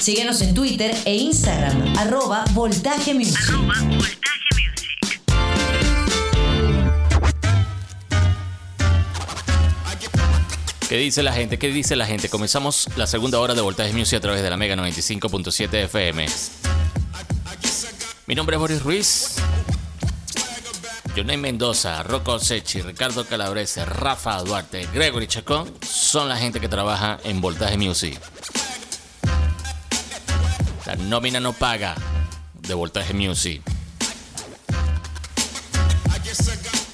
Síguenos en Twitter e Instagram, arroba Voltaje Music. ¿Qué dice la gente? ¿Qué dice la gente? Comenzamos la segunda hora de Voltaje Music a través de la Mega 95.7 FM. Mi nombre es Boris Ruiz. Jonay Mendoza, Rocco Sechi, Ricardo Calabrese, Rafa Duarte, Gregory Chacón son la gente que trabaja en Voltaje Music. Nómina no paga de Voltaje Music.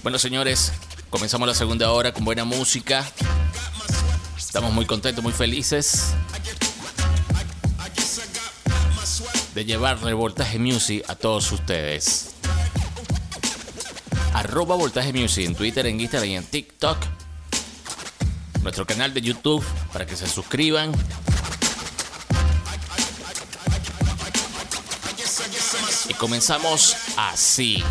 Bueno, señores, comenzamos la segunda hora con buena música. Estamos muy contentos, muy felices de llevarle Voltaje Music a todos ustedes. Arroba Voltaje Music en Twitter, en Instagram y en TikTok. Nuestro canal de YouTube para que se suscriban. Y comenzamos así.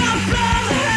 my brother.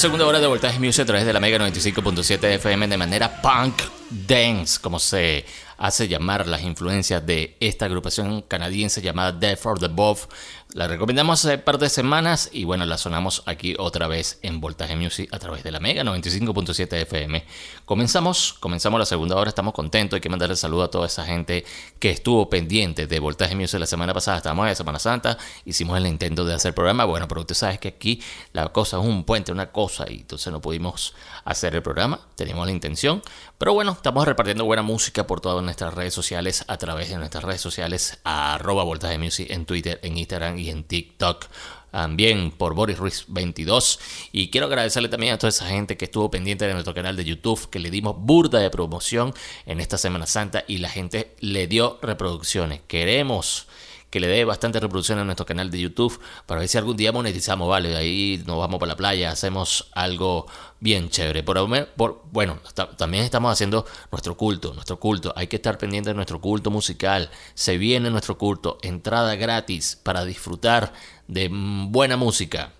Segunda hora de Voltaje Music a través de la Mega 95.7 FM de manera punk dance, como se hace llamar las influencias de esta agrupación canadiense llamada Death for the Above la recomendamos hace par de semanas y bueno, la sonamos aquí otra vez en Voltaje Music a través de la Mega 95.7 FM. Comenzamos, comenzamos la segunda hora, estamos contentos, hay que mandarle saludo a toda esa gente que estuvo pendiente de Voltaje Music la semana pasada, estábamos en Semana Santa, hicimos el intento de hacer programa, bueno, pero usted sabe que aquí la cosa es un puente, una cosa, y entonces no pudimos hacer el programa, teníamos la intención, pero bueno, estamos repartiendo buena música por todas nuestras redes sociales, a través de nuestras redes sociales, arroba Voltaje Music en Twitter, en Instagram y en TikTok también por Boris Ruiz 22 y quiero agradecerle también a toda esa gente que estuvo pendiente de nuestro canal de YouTube que le dimos burda de promoción en esta Semana Santa y la gente le dio reproducciones. Queremos que le dé bastante reproducción a nuestro canal de YouTube para ver si algún día monetizamos, vale, ahí nos vamos para la playa, hacemos algo bien chévere. Por, por bueno, también estamos haciendo nuestro culto, nuestro culto, hay que estar pendiente de nuestro culto musical, se viene nuestro culto, entrada gratis para disfrutar de buena música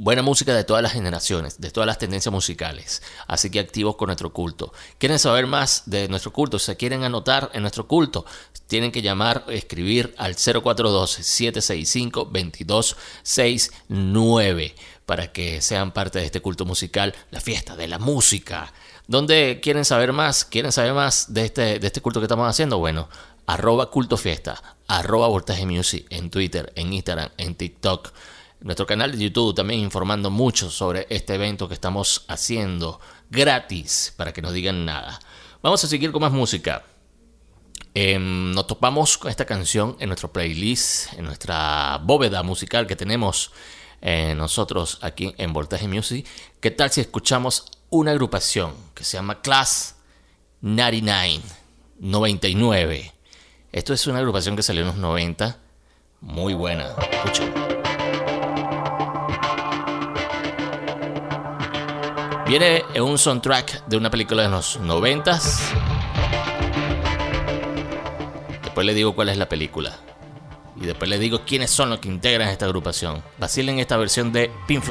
buena música de todas las generaciones, de todas las tendencias musicales. Así que activos con nuestro culto. ¿Quieren saber más de nuestro culto? ¿Se quieren anotar en nuestro culto? Tienen que llamar, escribir al 0412-765-2269 para que sean parte de este culto musical, la fiesta de la música. ¿Dónde quieren saber más? ¿Quieren saber más de este, de este culto que estamos haciendo? Bueno, arroba culto fiesta, arroba voltaje music en Twitter, en Instagram, en TikTok nuestro canal de YouTube también informando mucho sobre este evento que estamos haciendo gratis para que no digan nada. Vamos a seguir con más música. Em, nos topamos con esta canción en nuestro playlist, en nuestra bóveda musical que tenemos eh, nosotros aquí en Voltaje Music. ¿Qué tal si escuchamos una agrupación que se llama Class 99? 99. Esto es una agrupación que salió en los 90. Muy buena. Escuchen. Viene en un soundtrack de una película de los noventas. Después le digo cuál es la película. Y después le digo quiénes son los que integran esta agrupación. Vacilen esta versión de Pink.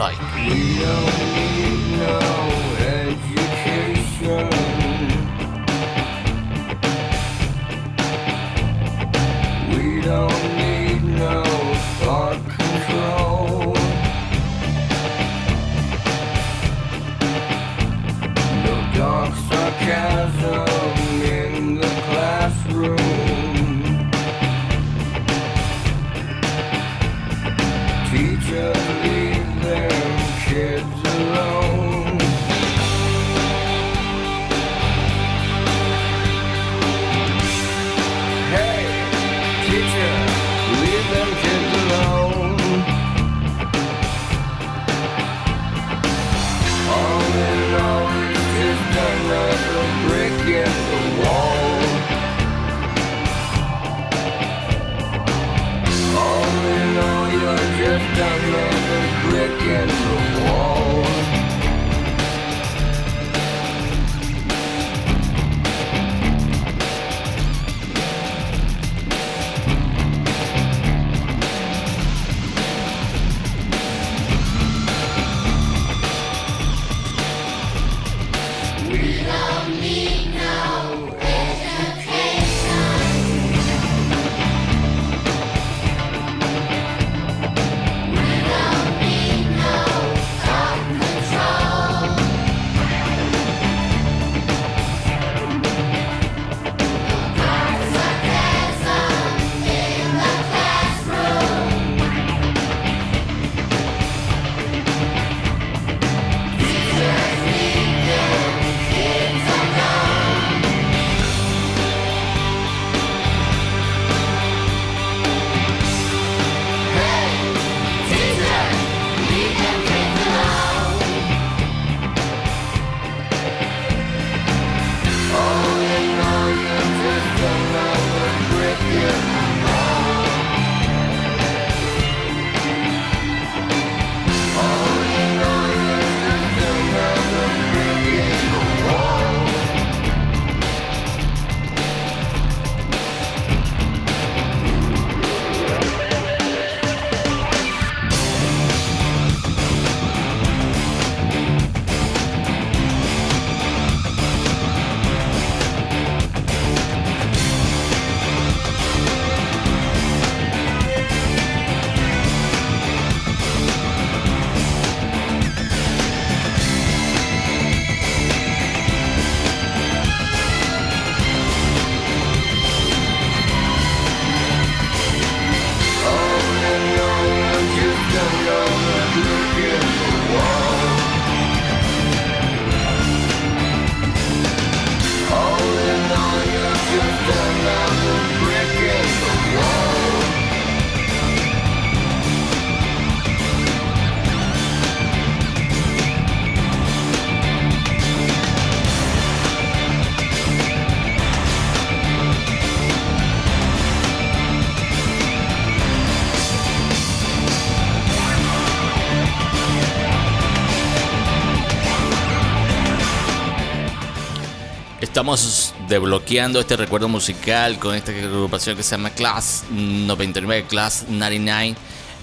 Estamos desbloqueando este recuerdo musical con esta agrupación que se llama Class 99, Class 99.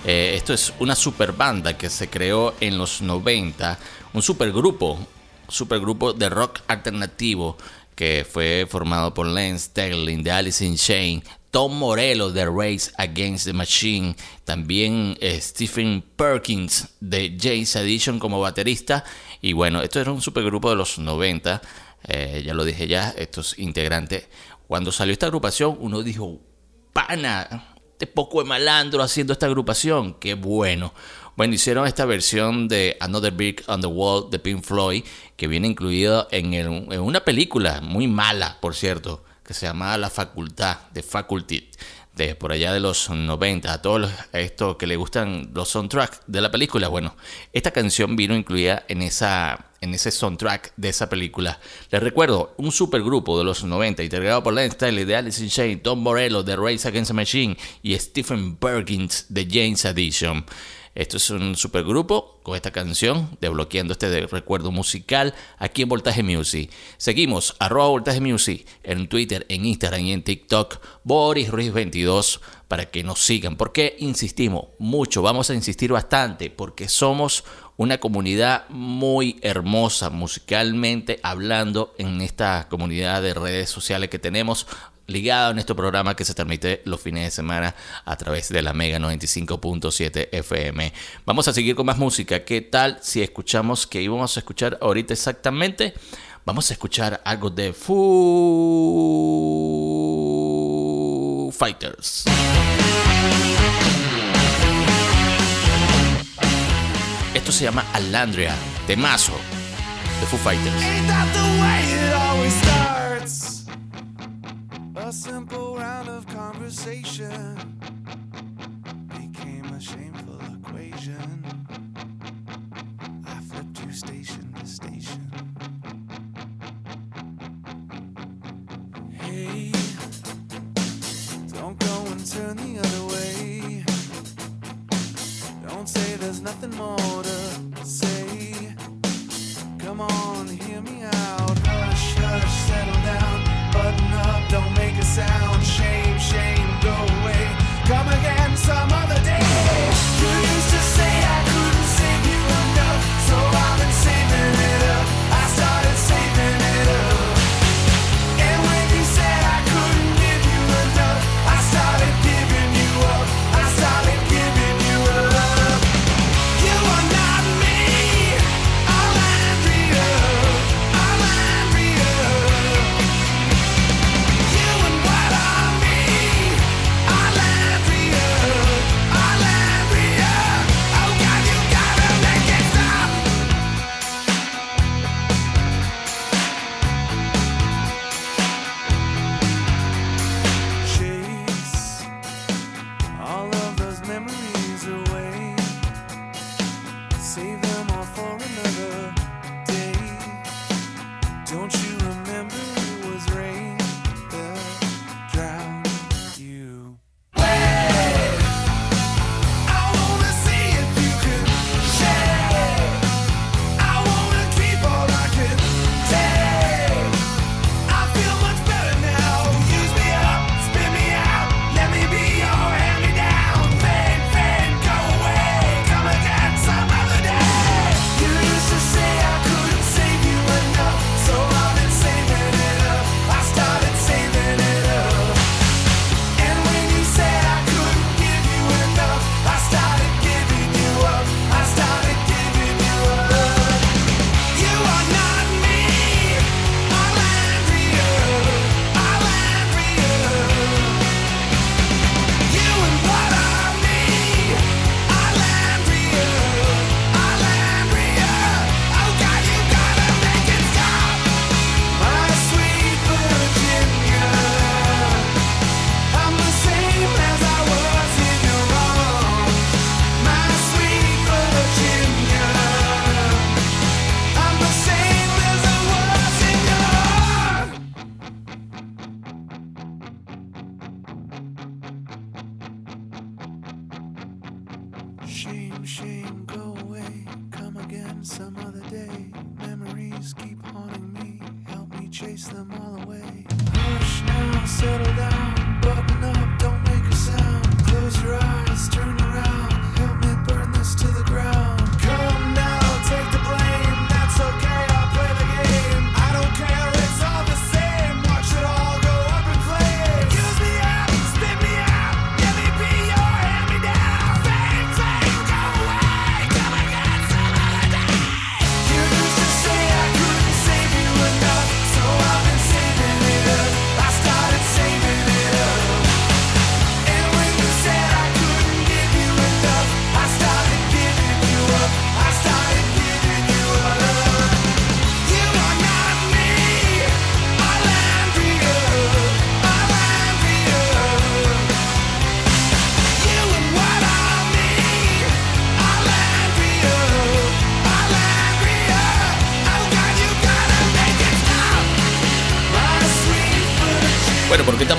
Eh, esto es una super banda que se creó en los 90, un supergrupo, supergrupo de rock alternativo que fue formado por Lance Sterling de Alice in Chains, Tom Morello de Race Against the Machine, también eh, Stephen Perkins de James Addition como baterista. Y bueno, esto era un supergrupo de los 90, eh, ya lo dije ya, estos integrantes. Cuando salió esta agrupación, uno dijo, pana, este poco de malandro haciendo esta agrupación, qué bueno. Bueno, hicieron esta versión de Another Brick on the Wall de Pink Floyd, que viene incluido en, en una película muy mala, por cierto, que se llamaba La Facultad, de Faculty, de por allá de los 90. A todos estos que le gustan los soundtracks de la película, bueno, esta canción vino incluida en, esa, en ese soundtrack de esa película. Les recuerdo, un supergrupo de los 90, integrado por Lance Staley de Alice in Chains, Tom Morello de Race Against the Machine y Stephen Perkins de James Addition. Esto es un supergrupo con esta canción, desbloqueando este recuerdo musical aquí en Voltaje Music. Seguimos, arroba Voltaje Music, en Twitter, en Instagram y en TikTok, Boris Ruiz 22, para que nos sigan. Porque insistimos mucho, vamos a insistir bastante, porque somos una comunidad muy hermosa musicalmente hablando en esta comunidad de redes sociales que tenemos ligado en este programa que se transmite los fines de semana a través de la Mega 95.7 FM. Vamos a seguir con más música. ¿Qué tal si escuchamos que íbamos a escuchar ahorita exactamente? Vamos a escuchar algo de Foo Fighters. Esto se llama Alandria, temazo de Foo Fighters. A simple round of conversation became a shameful equation. I flipped you station to station. Hey, don't go and turn the other way. Don't say there's nothing more to say. Come on, hear me out. Sound. chase them all.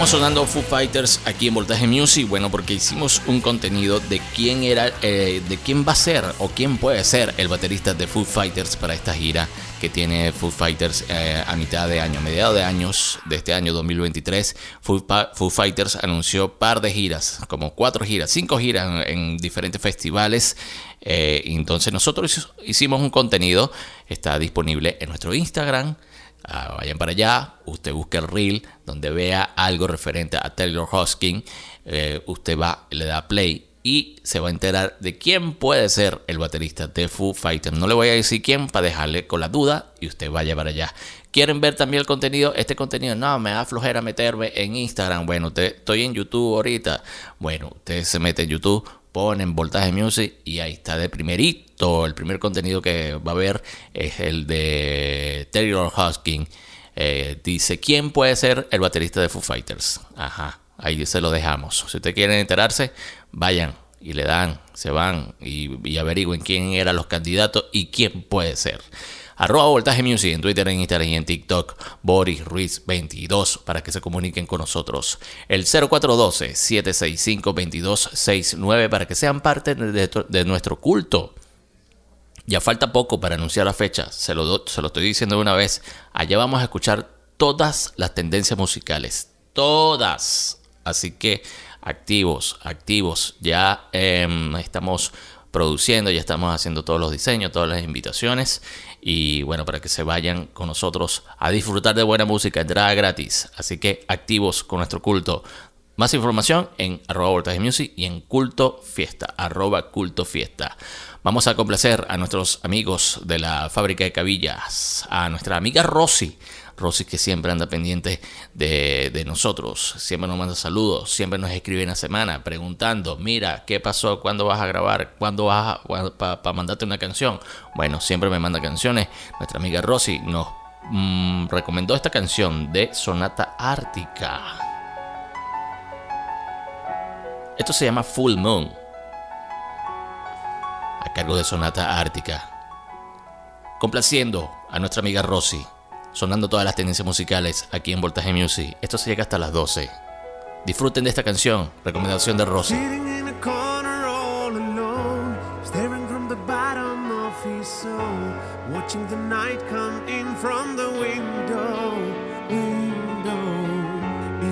Sonando Foo Fighters aquí en Voltaje Music? Bueno, porque hicimos un contenido de quién era, eh, de quién va a ser o quién puede ser el baterista de Foo Fighters para esta gira que tiene Foo Fighters eh, a mitad de año, mediados de años de este año 2023. Foo, Fighters anunció par de giras, como cuatro giras, cinco giras en, diferentes festivales. Eh, entonces nosotros hicimos un contenido, está disponible en nuestro Instagram Ah, vayan para allá, usted busque el reel donde vea algo referente a Taylor Hoskin, eh, usted va, le da play y se va a enterar de quién puede ser el baterista de Foo Fighters. No le voy a decir quién para dejarle con la duda y usted vaya para allá. ¿Quieren ver también el contenido? Este contenido no, me da flojera meterme en Instagram. Bueno, usted, estoy en YouTube ahorita. Bueno, usted se mete en YouTube, ponen Voltaje Music y ahí está de primerito. El primer contenido que va a ver es el de Taylor Hoskin. Eh, dice, ¿quién puede ser el baterista de Foo Fighters? Ajá, ahí se lo dejamos. Si ustedes quieren enterarse, vayan y le dan, se van y, y averigüen quién eran los candidatos y quién puede ser. Arroba Voltaje Music en Twitter, en Instagram y en TikTok. Boris Ruiz 22 para que se comuniquen con nosotros. El 0412-765-2269 para que sean parte de, nuestro culto. Ya falta poco para anunciar la fecha, se lo, se lo estoy diciendo de una vez. Allá vamos a escuchar todas las tendencias musicales. Todas. Así que activos, activos. Ya em, estamos produciendo, ya estamos haciendo todos los diseños, todas las invitaciones y bueno, para que se vayan con nosotros a disfrutar de buena música, entrada gratis. Así que activos con nuestro culto. Más información en arroba music y en culto fiesta, arroba culto fiesta. Vamos a complacer a nuestros amigos de la fábrica de cabillas, a nuestra amiga Rosy Rosy que siempre anda pendiente de, nosotros, siempre nos manda saludos, siempre nos escribe en la semana preguntando, mira, ¿qué pasó? ¿Cuándo vas a grabar? ¿Cuándo vas para mandarte una canción? Bueno, siempre me manda canciones. Nuestra amiga Rosy nos mm, recomendó esta canción de Sonata Ártica. Esto se llama Full Moon, a cargo de Sonata Ártica, complaciendo a nuestra amiga Rosy sonando todas las tendencias musicales aquí en Voltaje Music. Esto se llega hasta las 12. Disfruten de esta canción, recomendación de Rosy. Watching the night come in from the window, window.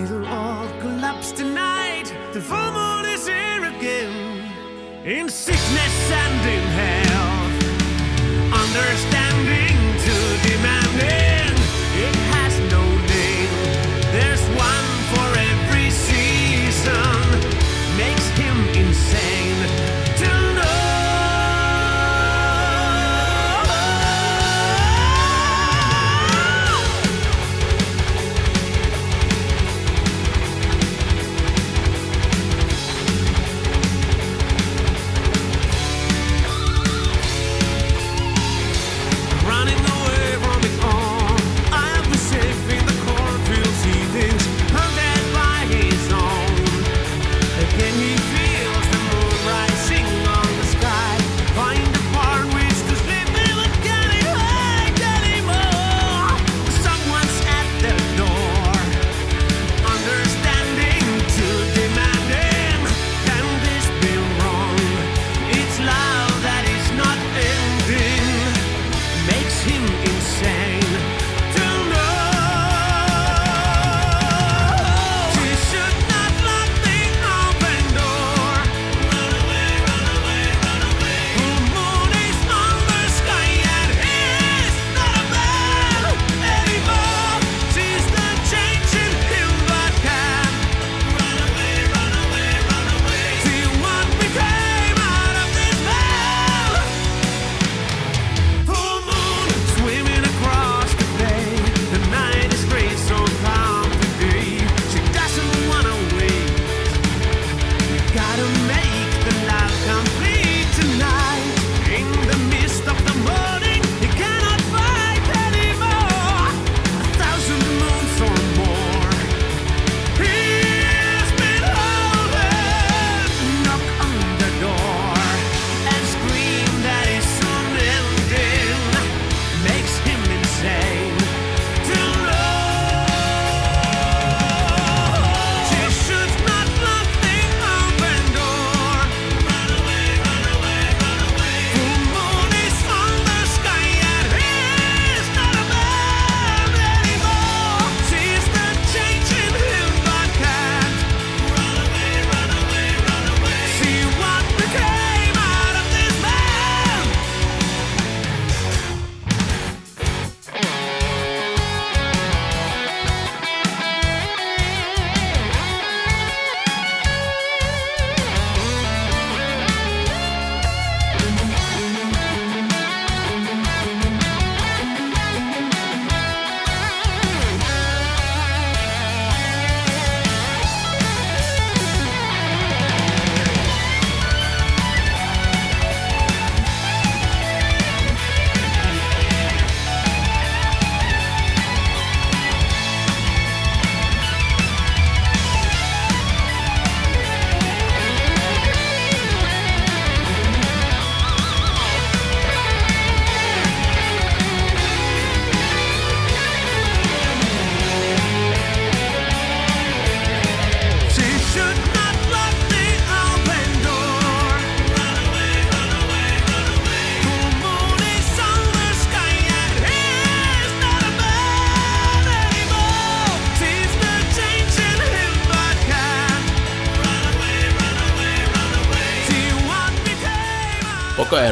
It'll all collapse tonight. The full moon is here again. In sickness and in health.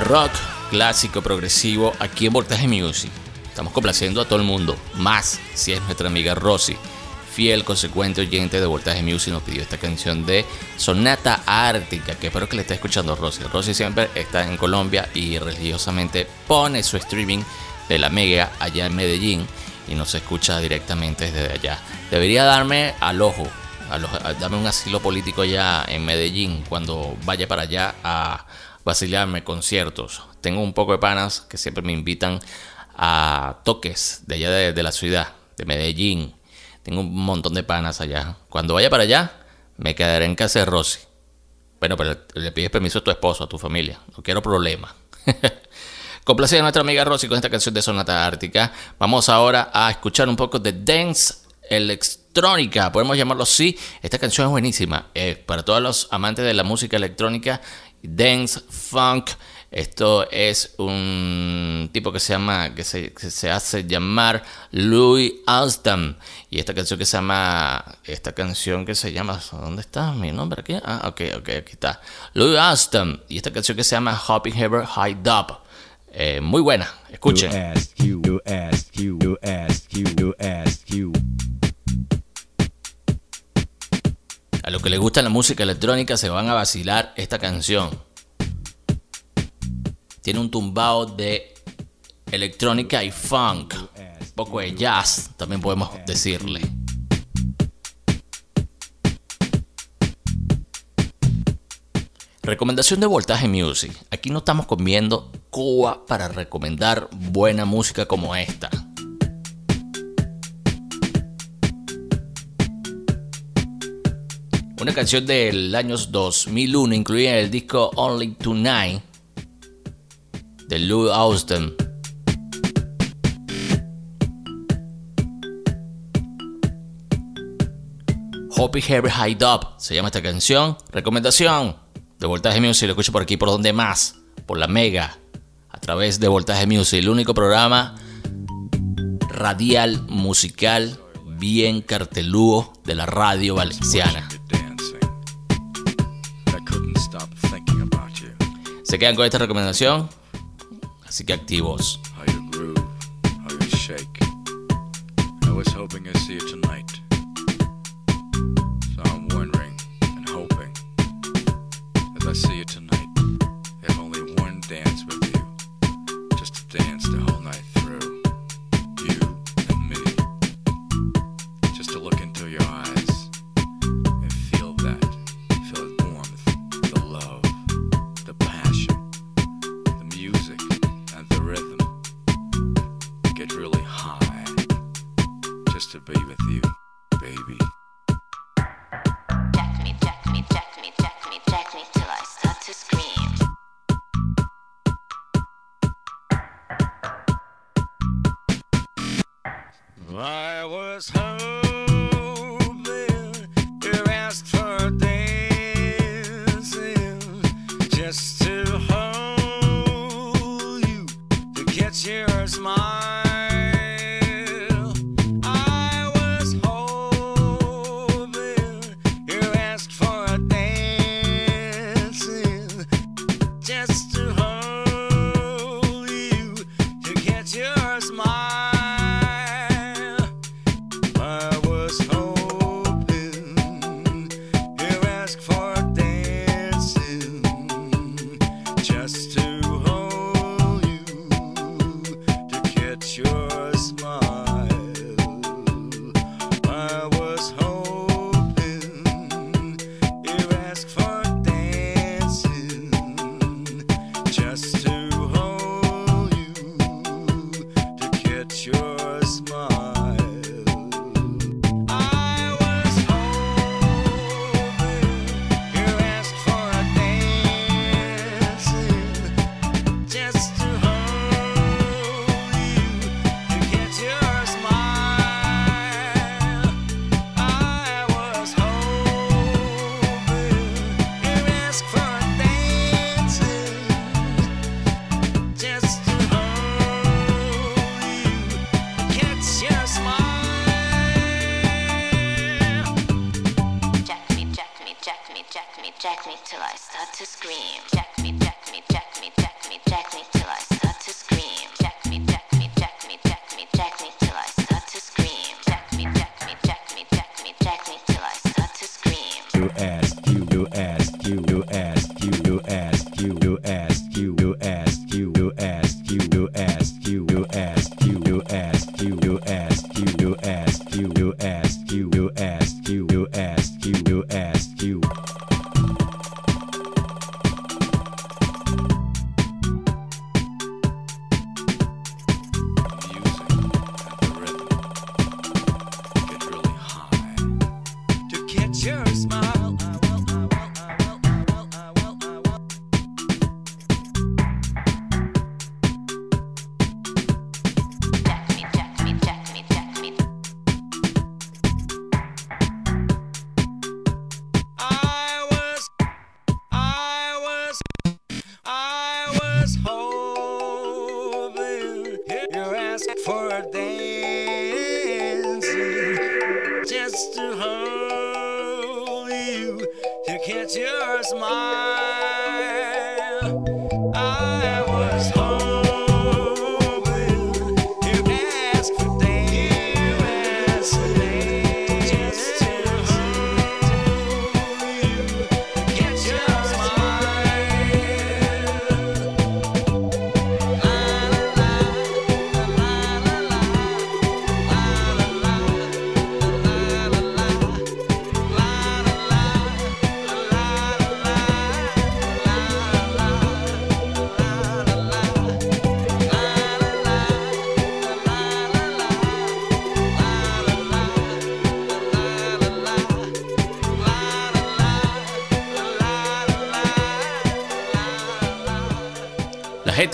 Rock clásico, progresivo, aquí en Voltaje Music. Estamos complaciendo a todo el mundo, más si es nuestra amiga Rosy, fiel, consecuente oyente de Voltaje Music, nos pidió esta canción de Sonata Ártica, que espero que le esté escuchando Rosy. Rosy siempre está en Colombia y religiosamente pone su streaming de la Mega allá en Medellín y nos escucha directamente desde allá. Debería darme al ojo, darme un asilo político ya en Medellín cuando vaya para allá a vacilarme conciertos. Tengo un poco de panas que siempre me invitan a toques de allá de, la ciudad, de Medellín. Tengo un montón de panas allá. Cuando vaya para allá, me quedaré en casa de Rosy. Bueno, pero le pides permiso a tu esposo, a tu familia. No quiero problema. Complacida a nuestra amiga Rosy con esta canción de Sonata Ártica. Vamos ahora a escuchar un poco de Dance Electrónica, podemos llamarlo así. Esta canción es buenísima. Para todos los amantes de la música electrónica, Dance Funk. Esto es un tipo que se llama, que se, hace llamar Louis Alston. Y esta canción que se llama, esta canción que se llama, ¿dónde está mi nombre aquí? Ah, ok, ok, aquí está. Louis Alston. Y esta canción que se llama Hopping Ever High Dub. Eh, muy buena, escuchen. A los que les gusta la música electrónica se van a vacilar esta canción tiene un tumbao de electrónica y funk, un poco de jazz, también podemos decirle. Recomendación de Voltaje Music. Aquí no estamos comiendo Cuba para recomendar buena música como esta. Una canción del año 2001 incluida en el disco Only Tonight de Lou Austin. Hoppy Heavy High Up se llama esta canción. Recomendación de Voltaje Music. Lo escucho por aquí, por donde más. Por la Mega. A través de Voltaje Music. El único programa radial, musical, bien cartelúo de la radio valenciana. ¿Se quedan con esta recomendación? Así que activos. You be with you.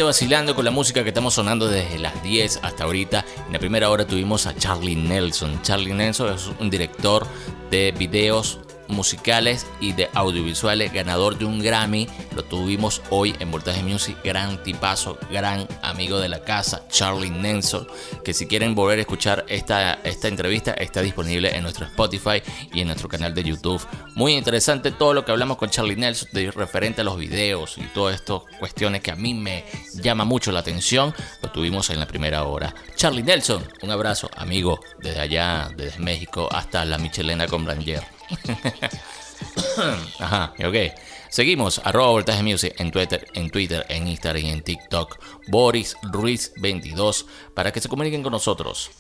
Vacilando con la música que estamos sonando desde las 10 hasta ahorita. En la primera hora tuvimos a Charlie Nelson. Charlie Nelson es un director de videos musicales y de audiovisuales, ganador de un Grammy. Lo tuvimos hoy en Voltaje Music, gran tipazo, gran amigo de la casa, Charlie Nelson, que si quieren volver a escuchar esta, esta entrevista está disponible en nuestro Spotify y en nuestro canal de YouTube. Muy interesante todo lo que hablamos con Charlie Nelson de referente a los videos y todas estas cuestiones que a mí me llama mucho la atención, lo tuvimos en la primera hora. Charlie Nelson, un abrazo, amigo, desde allá, desde México hasta la Michelena con Branger. Ajá, ok. Seguimos, arroba voltaje music en Twitter, en Twitter, en Instagram y en TikTok. Boris Ruiz 22 para que se comuniquen con nosotros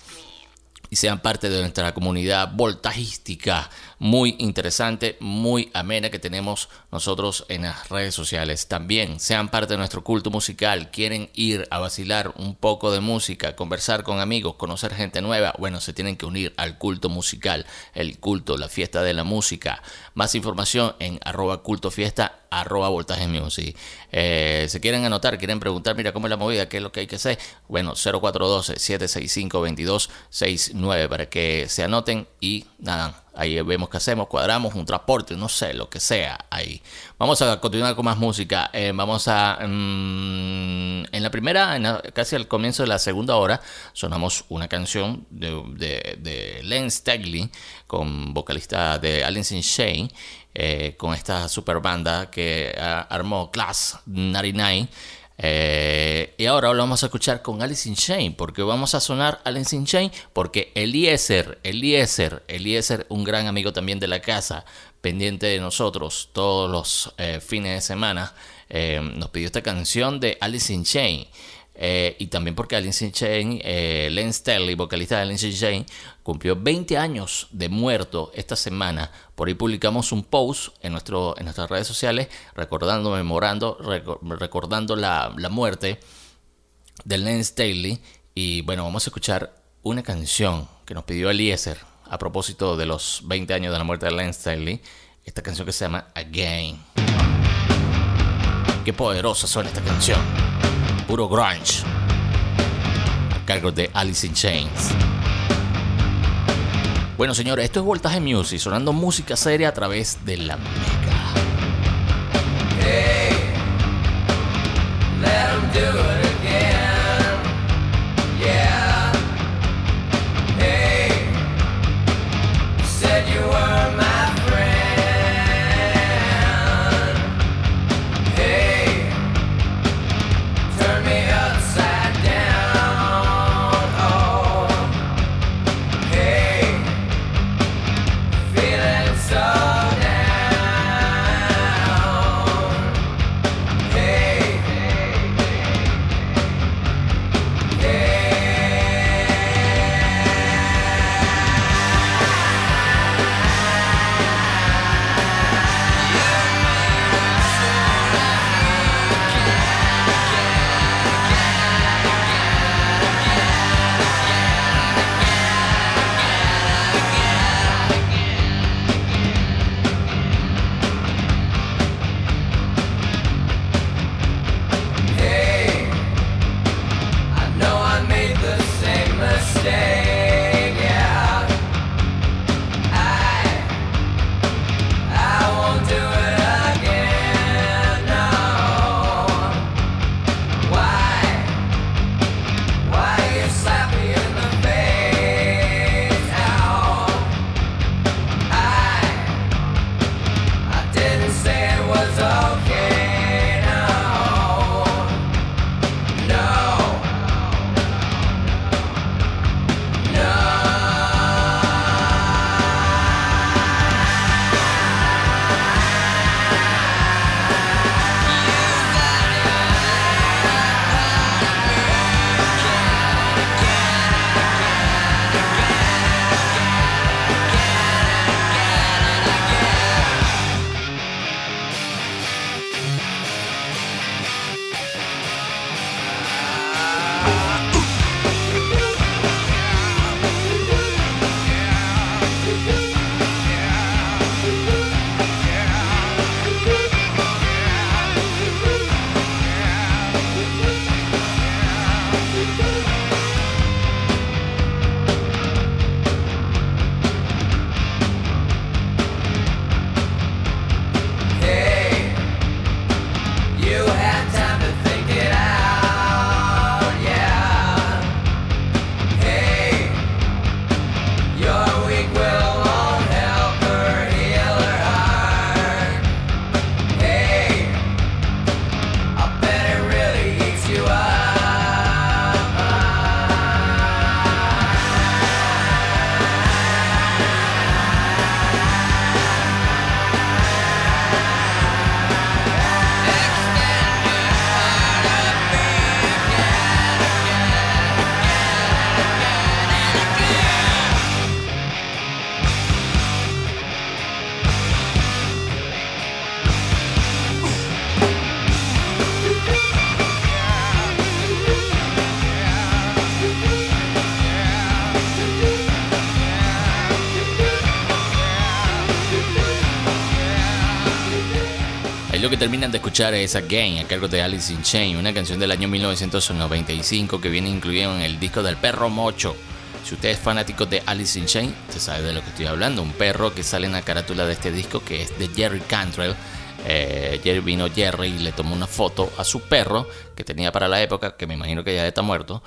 y sean parte de nuestra comunidad voltajística muy interesante, muy amena que tenemos nosotros en las redes sociales. También sean parte de nuestro culto musical, quieren ir a vacilar un poco de música, conversar con amigos, conocer gente nueva, bueno, se tienen que unir al culto musical, el culto, la fiesta de la música. Más información en arroba culto fiesta, arroba voltaje music. Eh, se quieren anotar, quieren preguntar, mira cómo es la movida, qué es lo que hay que hacer. Bueno, 0412-765-2269 para que se anoten y nada Ahí vemos qué hacemos, cuadramos un transporte, no sé, lo que sea ahí. Vamos a continuar con más música. Eh, vamos a... Mm, en la primera, casi al comienzo de la segunda hora, sonamos una canción de, de, Len Stegley, con vocalista de Alice in Chains, eh, con esta super banda que armó Class 99. Eh, y ahora lo vamos a escuchar con Alice in Chains, porque vamos a sonar Alice in Chains, porque Eliezer, Eliezer, Eliezer, un gran amigo también de la casa, pendiente de nosotros todos los eh, fines de semana, eh, nos pidió esta canción de Alice in Chains. Eh, y también porque Alice in Chains, eh, Len Sterling, vocalista de Alice in Chains, cumplió 20 años de muerto esta semana. Por ahí publicamos un post en, nuestro, en nuestras redes sociales recordando, memorando, recordando la, muerte de Len Staley. Y bueno, vamos a escuchar una canción que nos pidió Eliezer a propósito de los 20 años de la muerte de Len Staley. Esta canción que se llama Again. Qué poderosa suena esta canción puro grunge, a cargo de Alice in Chains. Bueno, señores, esto es Voltaje Music, sonando música seria a través de la Mega. Hey, let em do. Terminan de escuchar es Again a cargo de Alice in Chain, una canción del año 1995 que viene incluida en el disco del perro mocho. Si usted es fanático de Alice in Chain, usted sabe de lo que estoy hablando. Un perro que sale en la carátula de este disco que es de Jerry Cantrell. Eh, Jerry vino Jerry y le tomó una foto a su perro que tenía para la época, que me imagino que ya está muerto.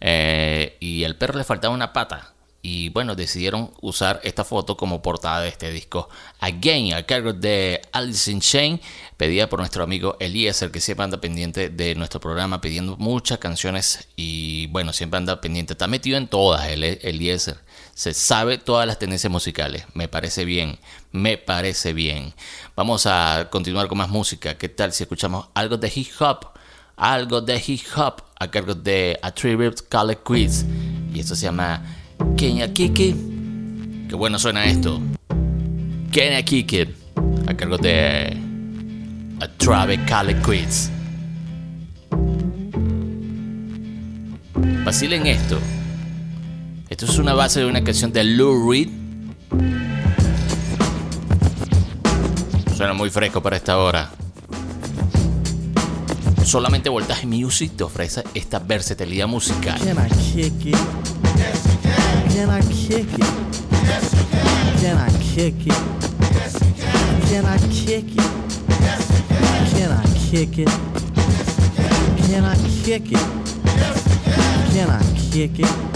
Eh, y al perro le faltaba una pata y bueno, decidieron usar esta foto como portada de este disco. Again, a cargo de Alice in Chain, pedida por nuestro amigo Eliezer, que siempre anda pendiente de nuestro programa, pidiendo muchas canciones y bueno, siempre anda pendiente. Está metido en todas, Eliezer. Se sabe todas las tendencias musicales. Me parece bien, me parece bien. Vamos a continuar con más música. ¿Qué tal si escuchamos algo de hip hop? Algo de hip hop a cargo de A Tribute Quiz. Y esto se llama Kenya Kiki. Qué bueno suena esto. Kenya Kiki. A cargo de A Travis Cali Quiz. Vacilen esto. Esto es una base de una canción de Lou Reed. Suena muy fresco para esta hora. Solamente Voltaje Music te ofrece esta versatilidad musical. Can I kick it? Yes, can. Can I kick it? Yes, you can. I kick it. Can I kick it? Can. Can I kick it? Can. I kick it? Can. Can I kick it?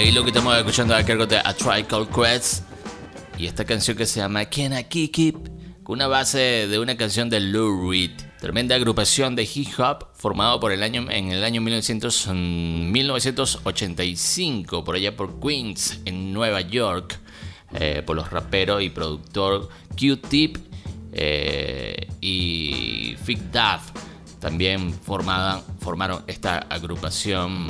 Ahí lo que estamos escuchando a cargo de A Tribe Called Quest. Y esta canción que se llama Can I Kick It con una base de una canción de Lou Reed, tremenda agrupación de hip hop formado por el año en el año 1900, 1985 por allá por Queens en Nueva York eh, por los raperos y productor Q-Tip eh, y Fig Duff. También formaban, formaron esta agrupación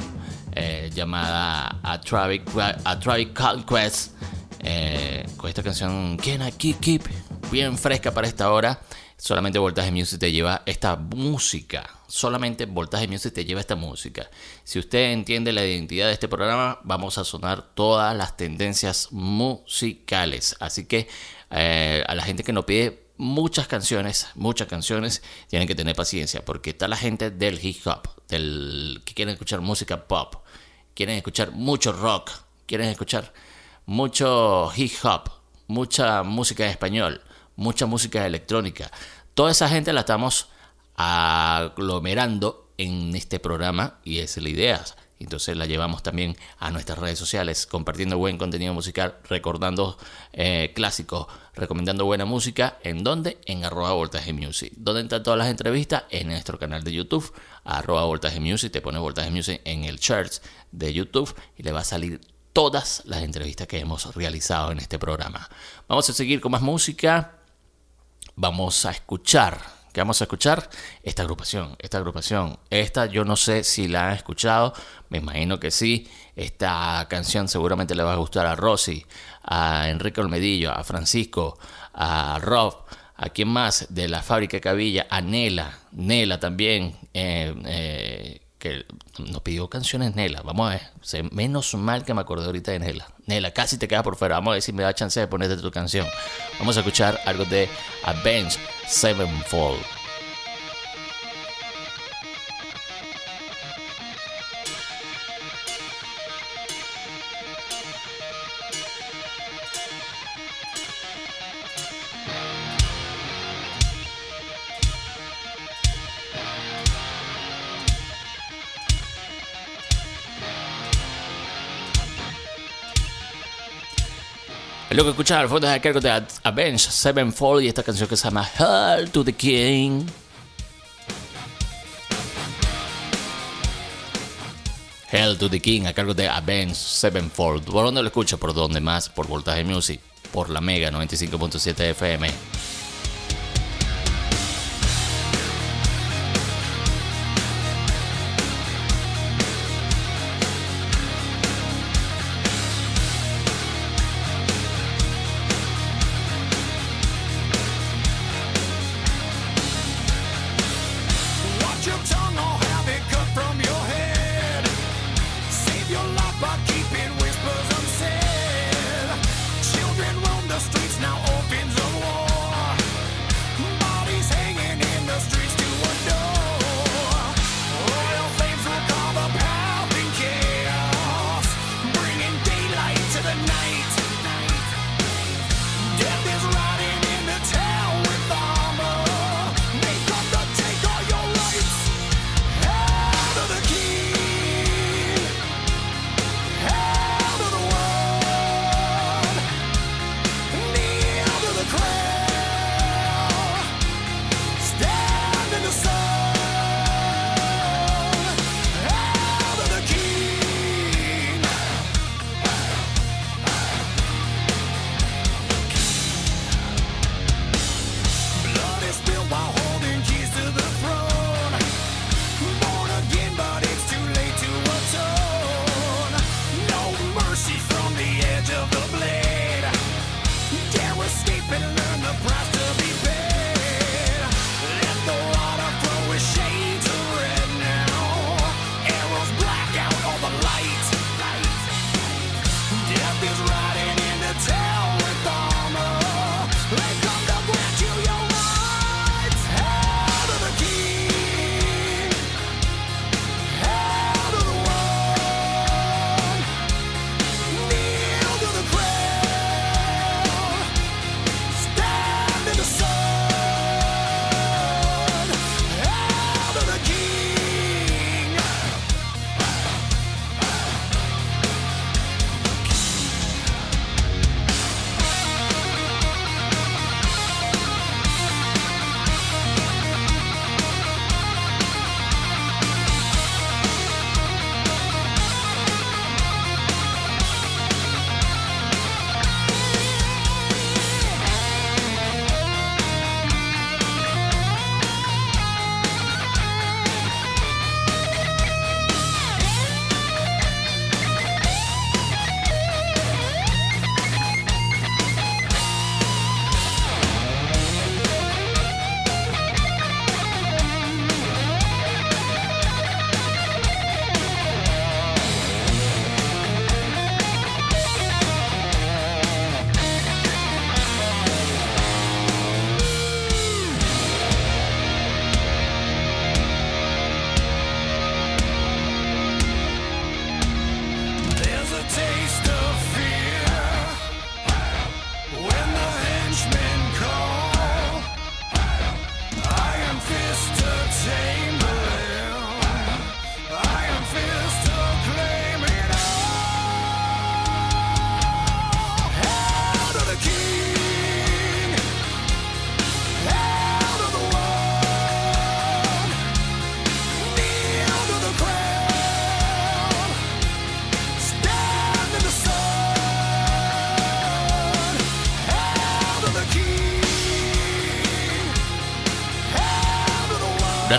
eh, llamada A Travic, A Travic Call Quest eh, con esta canción Can I Keep, Keep bien fresca para esta hora. Solamente Voltaje Music te lleva esta música. Solamente Voltaje Music te lleva esta música. Si usted entiende la identidad de este programa vamos a sonar todas las tendencias musicales. Así que eh, a la gente que nos pide muchas canciones, muchas canciones, tienen que tener paciencia, porque está la gente del hip hop, del que quieren escuchar música pop, quieren escuchar mucho rock, quieren escuchar mucho hip hop, mucha música en español, mucha música electrónica. Toda esa gente la estamos aglomerando en este programa y es la idea. Entonces la llevamos también a nuestras redes sociales, compartiendo buen contenido musical, recordando eh, clásicos, recomendando buena música. ¿En dónde? En arroba voltaje music. ¿Dónde están todas las entrevistas? En nuestro canal de YouTube, arroba voltaje music. Te pones voltaje music en el chart de YouTube y le va a salir todas las entrevistas que hemos realizado en este programa. Vamos a seguir con más música. Vamos a escuchar que vamos a escuchar esta agrupación, esta agrupación. Esta yo no sé si la han escuchado, me imagino que sí. Esta canción seguramente le va a gustar a Rosy, a Enrique Olmedillo, a Francisco, a Rob, a quien más de la fábrica Cabilla, a Nela, Nela también, eh, eh, que nos pidió canciones Nela. Vamos a ver, menos mal que me acordé ahorita de Nela. Nela, casi te quedas por fuera. Vamos a ver si me da chance de ponerte tu canción. Vamos a escuchar algo de Avenged Sevenfold. Lo que escuchas al fondo es el cargo de Avenged Sevenfold y esta canción que se llama Hell to the King. Hell to the King a cargo de Avenged Sevenfold. ¿Por dónde lo escuchas? ¿Por dónde más? Por Voltaje Music. Por la Mega 95.7 FM. Bucky.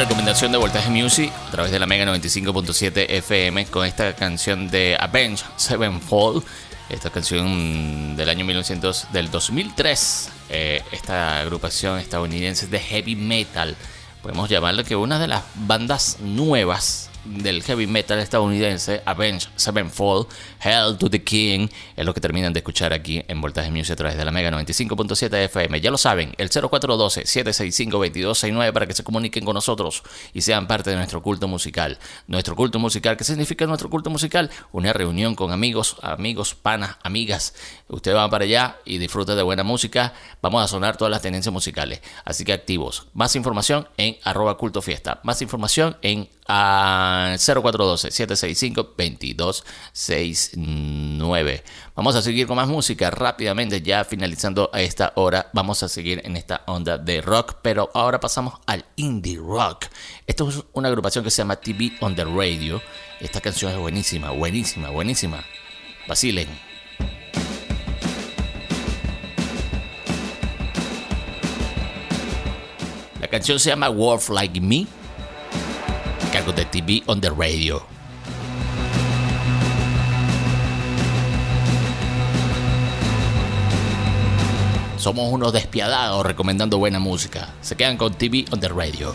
Recomendación de Voltaje Music a través de la Mega 95.7 FM con esta canción de Avenged Sevenfold. Esta canción del año 1900, del 2003. Eh, esta agrupación estadounidense de heavy metal. Podemos llamarlo que una de las bandas nuevas del heavy metal estadounidense, Avenged Sevenfold, Hell to the King, es lo que terminan de escuchar aquí en Voltaje Music a través de la Mega 95.7 FM. Ya lo saben, el 0412-765-2269 para que se comuniquen con nosotros y sean parte de nuestro culto musical. Nuestro culto musical, ¿qué significa nuestro culto musical? Una reunión con amigos, amigos, panas, amigas. Usted va para allá y disfruta de buena música. Vamos a sonar todas las tendencias musicales. Así que activos. Más información en arroba culto fiesta. Más información en a 0412-765-2269. Vamos a seguir con más música rápidamente, ya finalizando a esta hora. Vamos a seguir en esta onda de rock, pero ahora pasamos al indie rock. Esto es una agrupación que se llama TV on the Radio. Esta canción es buenísima, buenísima, buenísima. Vacilen. La canción se llama Wolf Like Me de TV on the Radio. Somos unos despiadados recomendando buena música. Se quedan con TV on the Radio.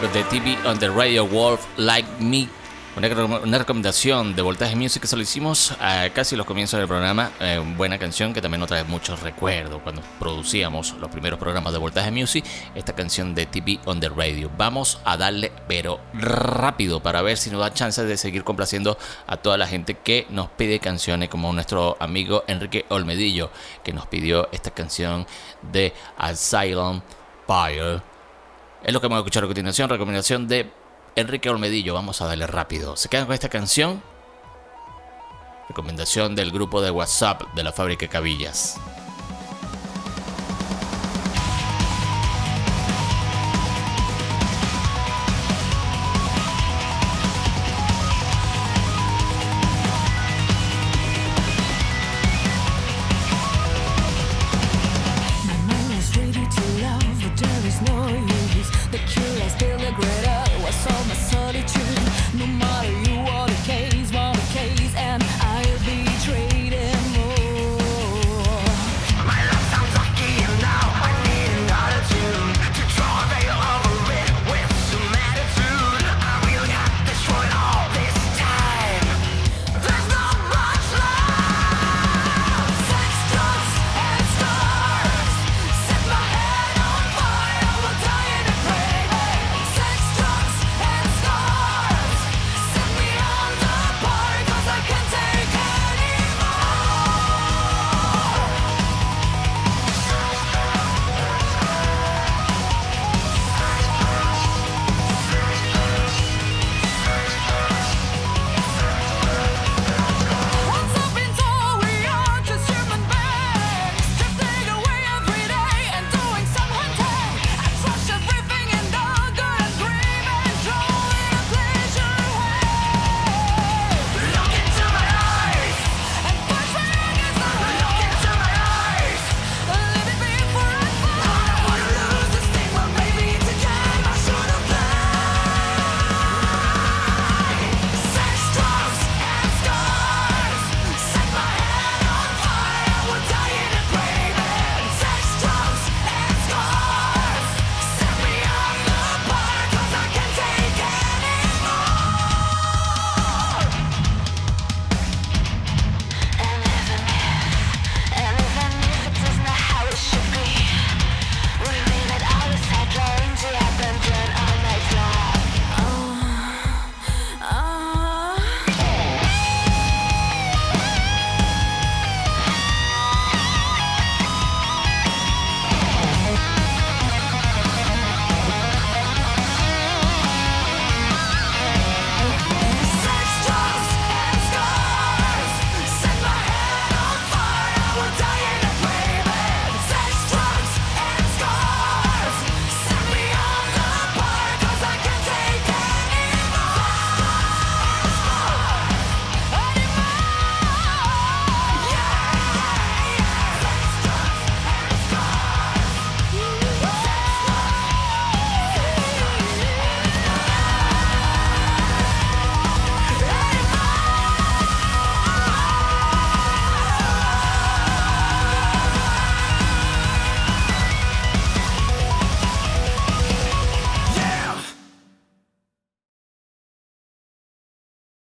De TV on the Radio Wolf Like Me. Una, una recomendación de Voltaje Music que se lo hicimos a casi los comienzos del programa. Eh, buena canción que también nos trae muchos recuerdos cuando producíamos los primeros programas de Voltaje Music. Esta canción de TV on the Radio. Vamos a darle, pero rápido, para ver si nos da chance de seguir complaciendo a toda la gente que nos pide canciones, como nuestro amigo Enrique Olmedillo, que nos pidió esta canción de Asylum Fire. Es lo que vamos a escuchar a continuación. Recomendación de Enrique Olmedillo. Vamos a darle rápido. ¿Se quedan con esta canción? Recomendación del grupo de WhatsApp de la fábrica Cabillas.